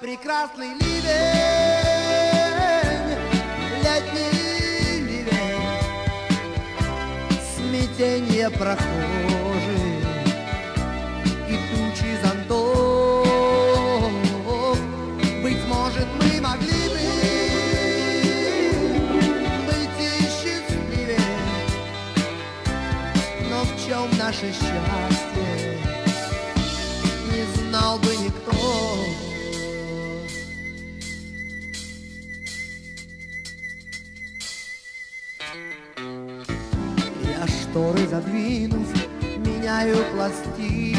прекрасный ливень, летний ливень, смятение прохожих и тучи зонтов. Быть может, мы могли бы быть счастливее, но в чем наше счастье, шторы задвинув, меняю пластинку.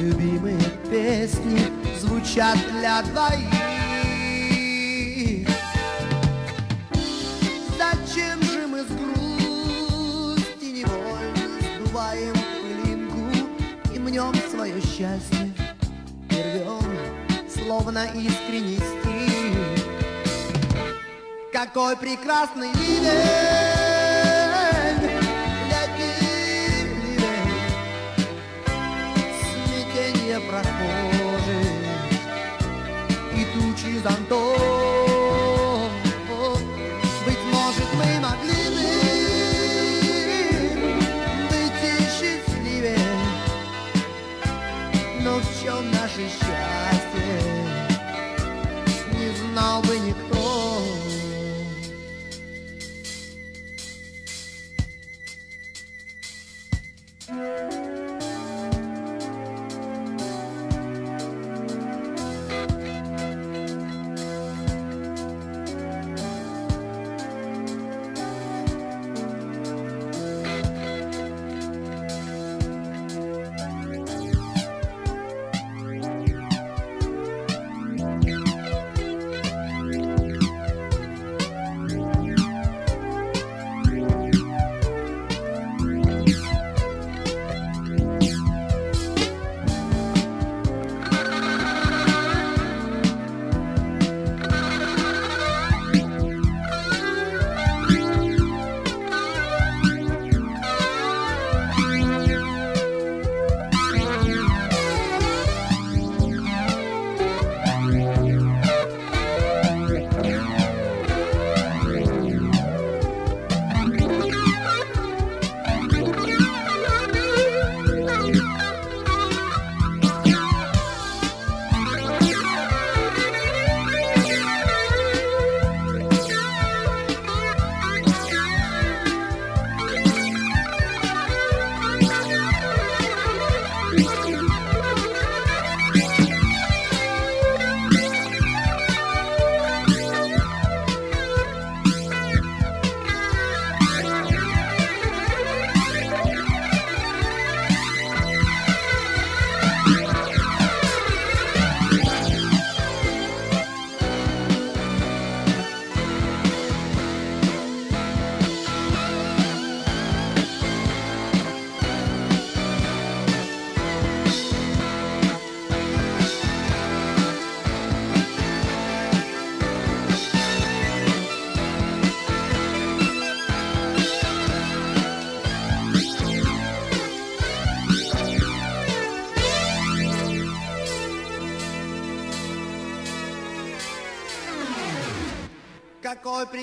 Любимые песни звучат для двоих. Зачем же мы с грусти невольно сдуваем пылинку И мнем свое счастье, и рвем, словно искренний какой прекрасный ливень,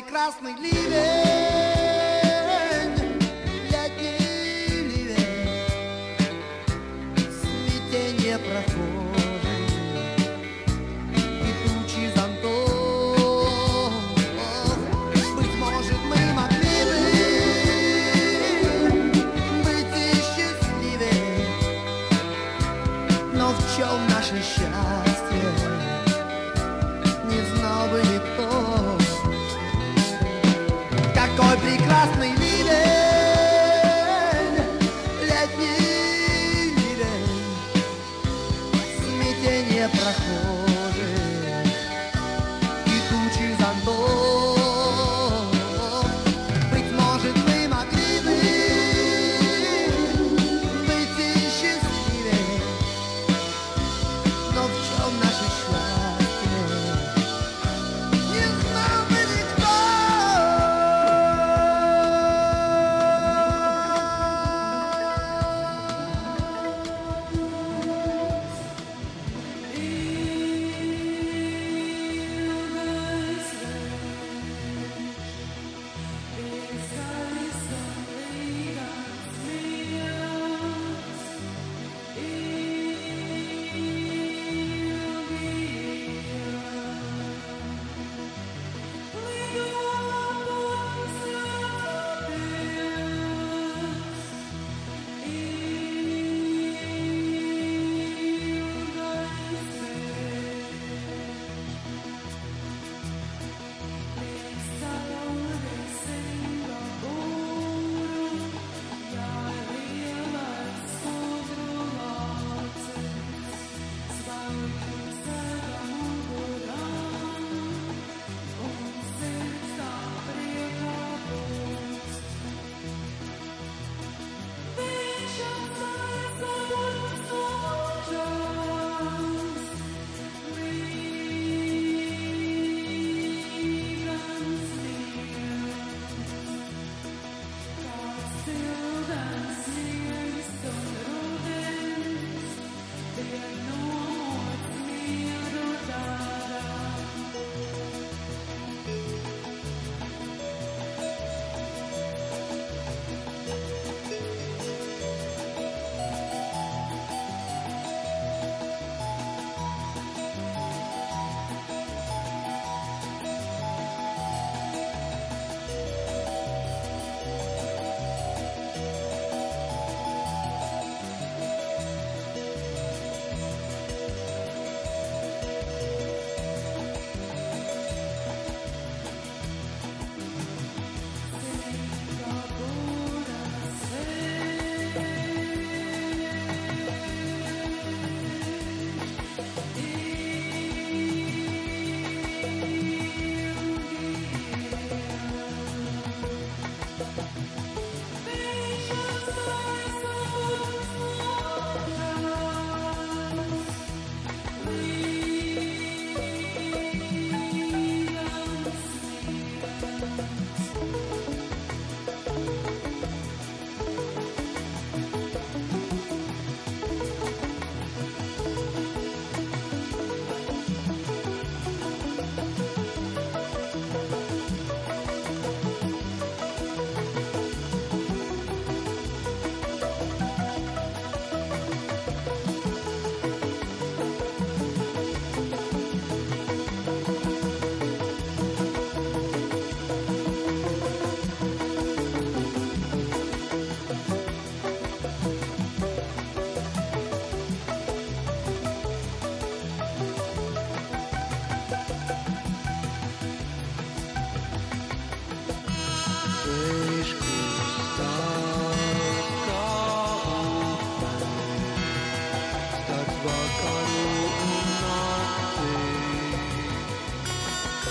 какой прекрасный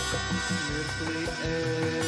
Simply air. Eh.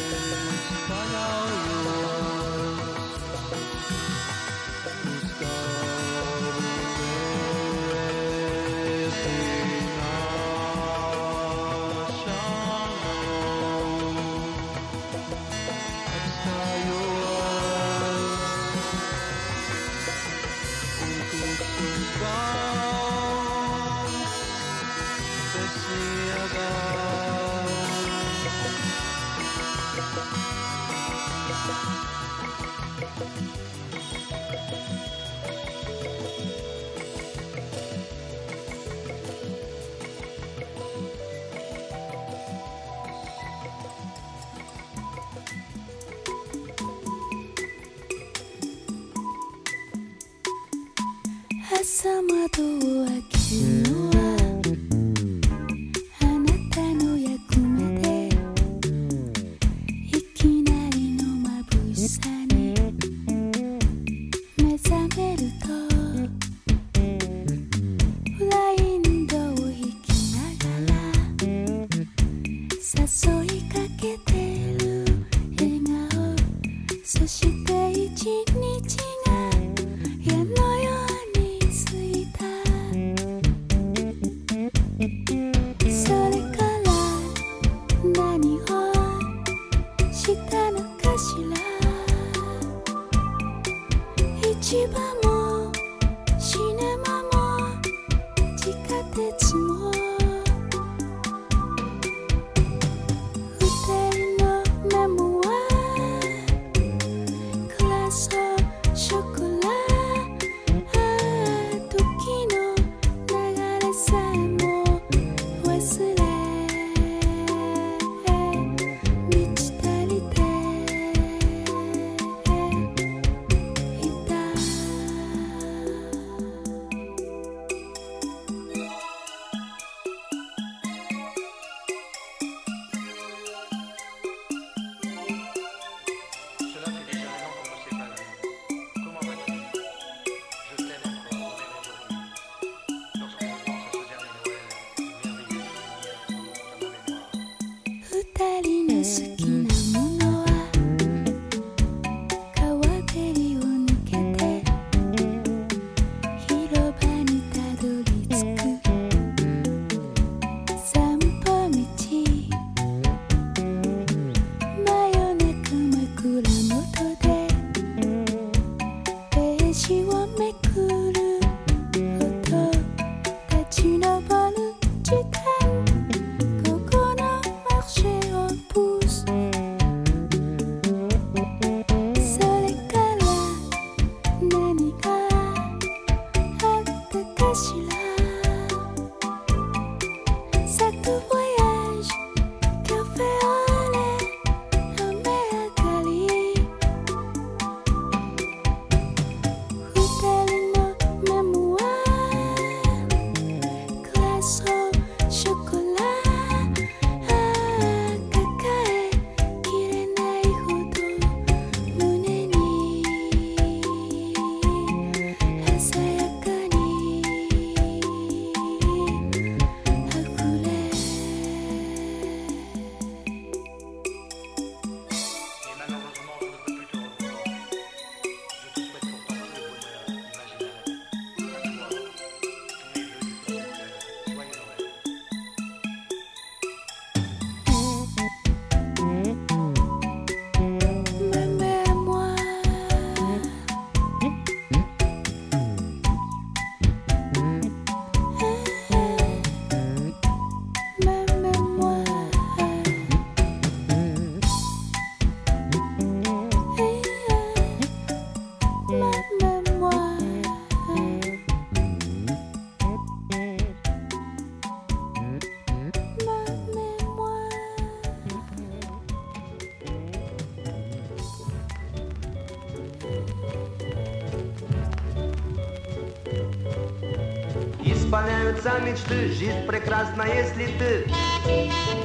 мечты Жизнь прекрасна, если ты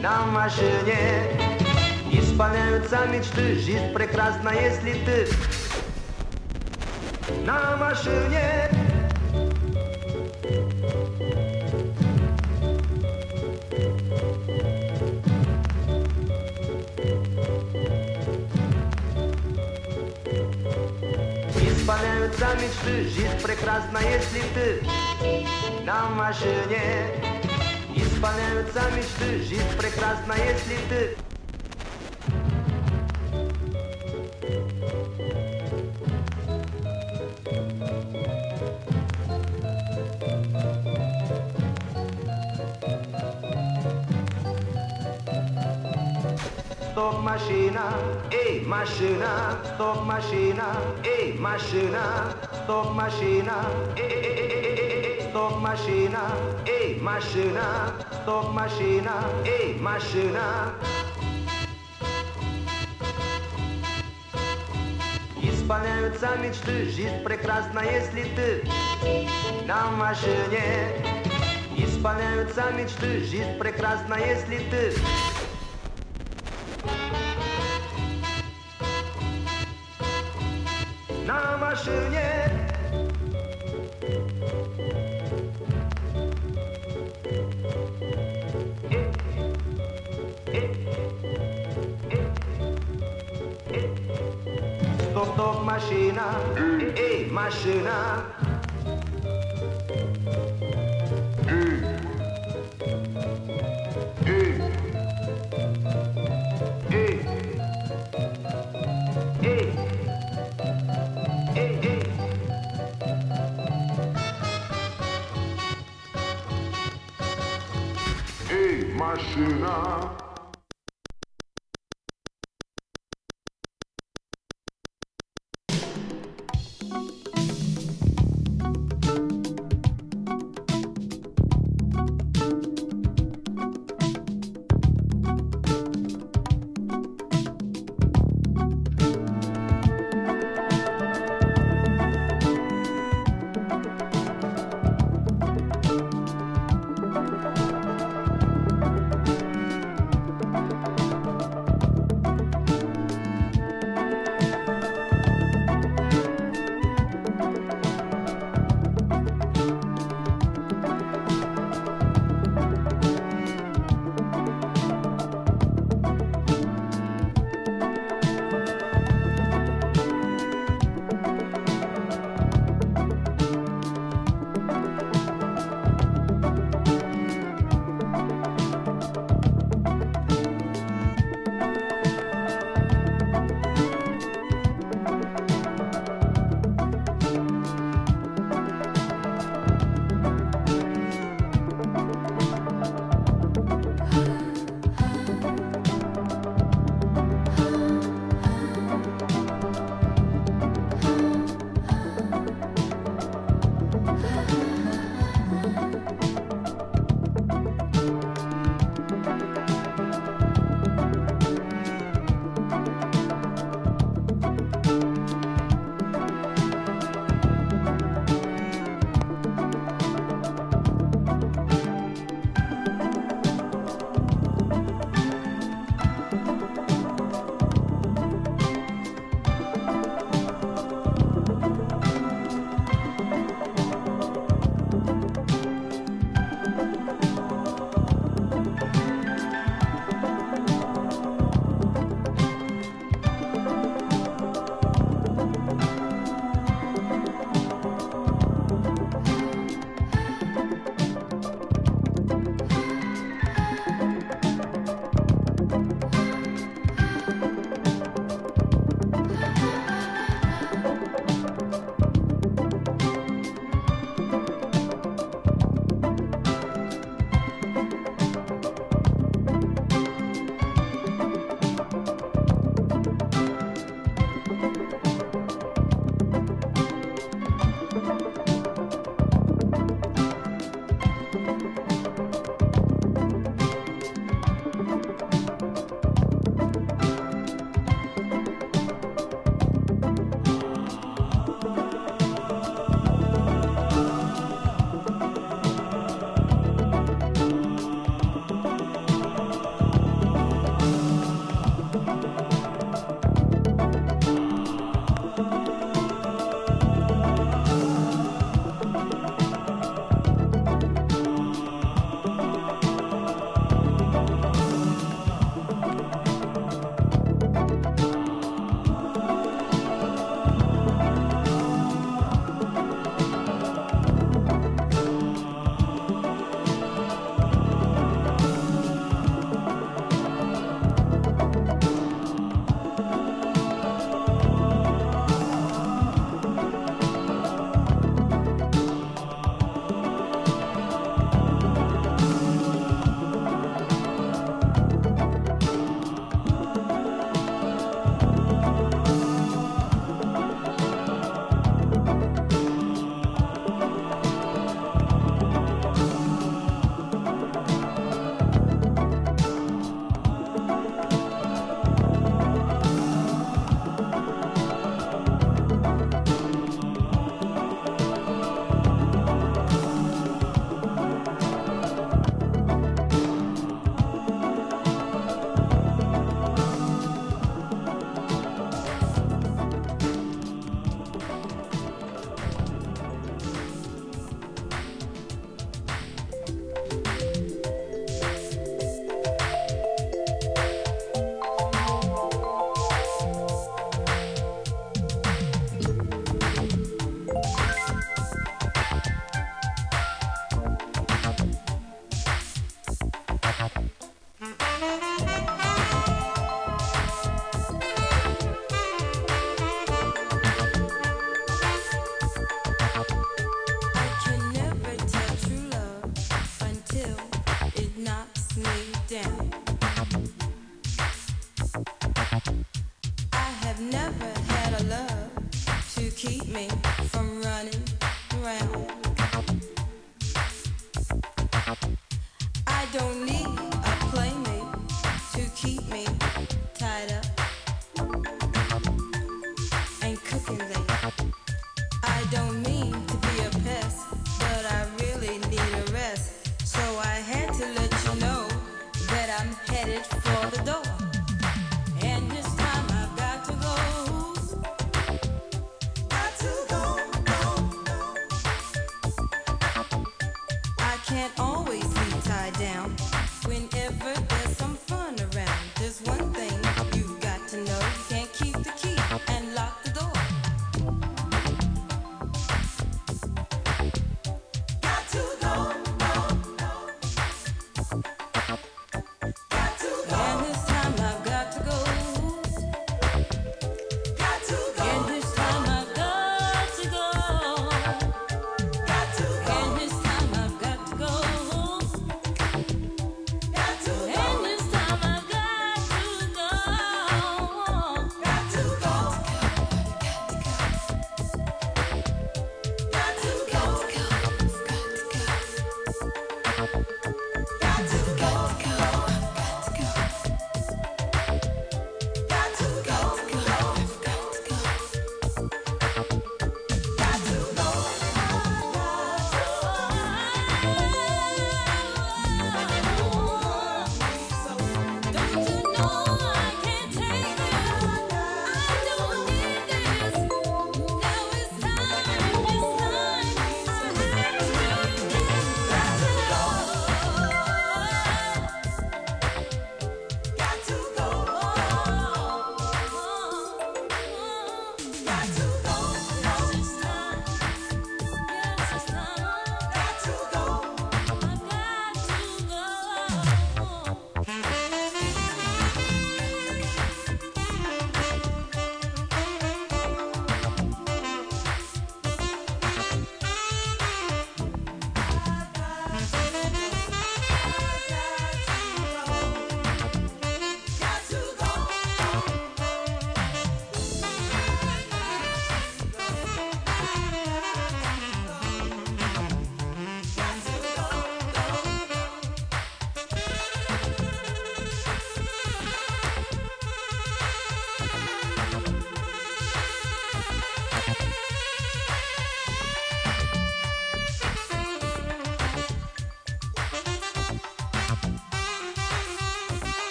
на машине. Исполняются мечты Жизнь прекрасна, если ты на машине. Исполняются мечты Жизнь прекрасно, если ты на машине Исполняются мечты, жизнь прекрасна, если ты Стоп, машина, эй, машина, стоп, машина, эй, машина. Stop maszyna, ej, ej, ej, ej, ej. Stop maszyna, ej, maszyna. Stop maszyna, ej, maszyna. Исполняются мечты, жизнь прекрасна, если ты на машине. Исполняются мечты, жизнь прекрасна, если ты Maschina, ei, Maschina. Maschina.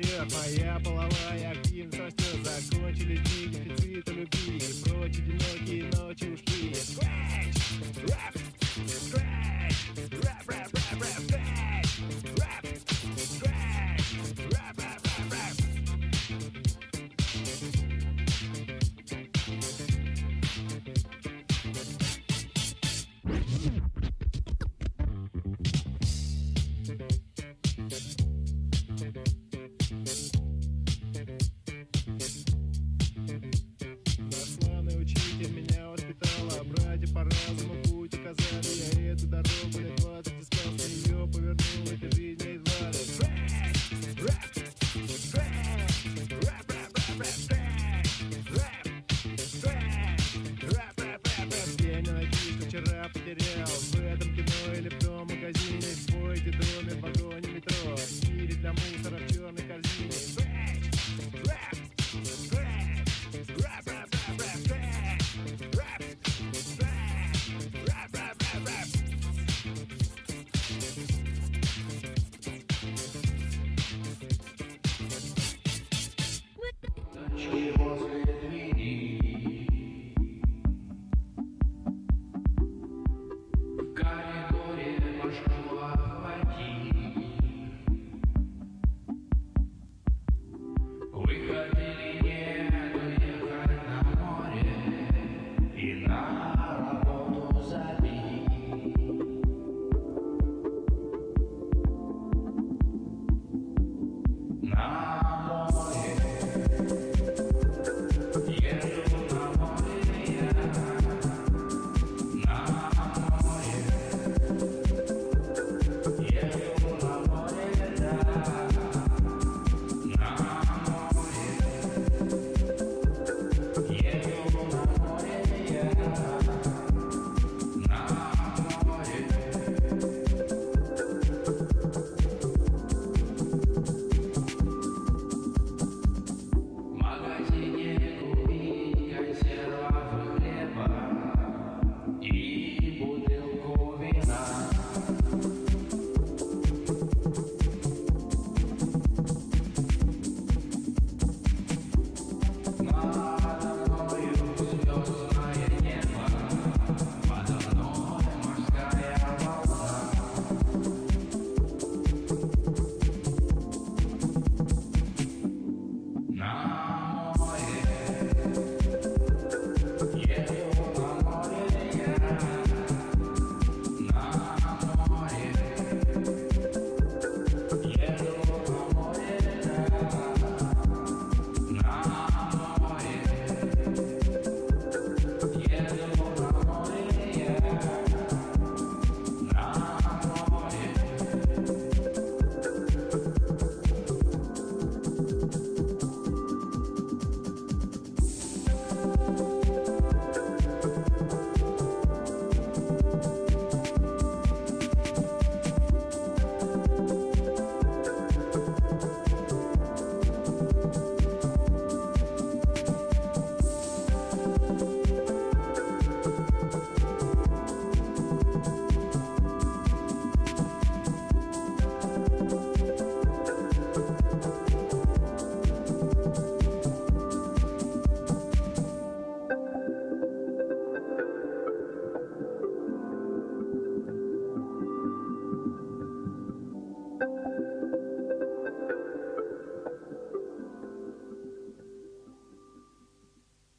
Yeah. of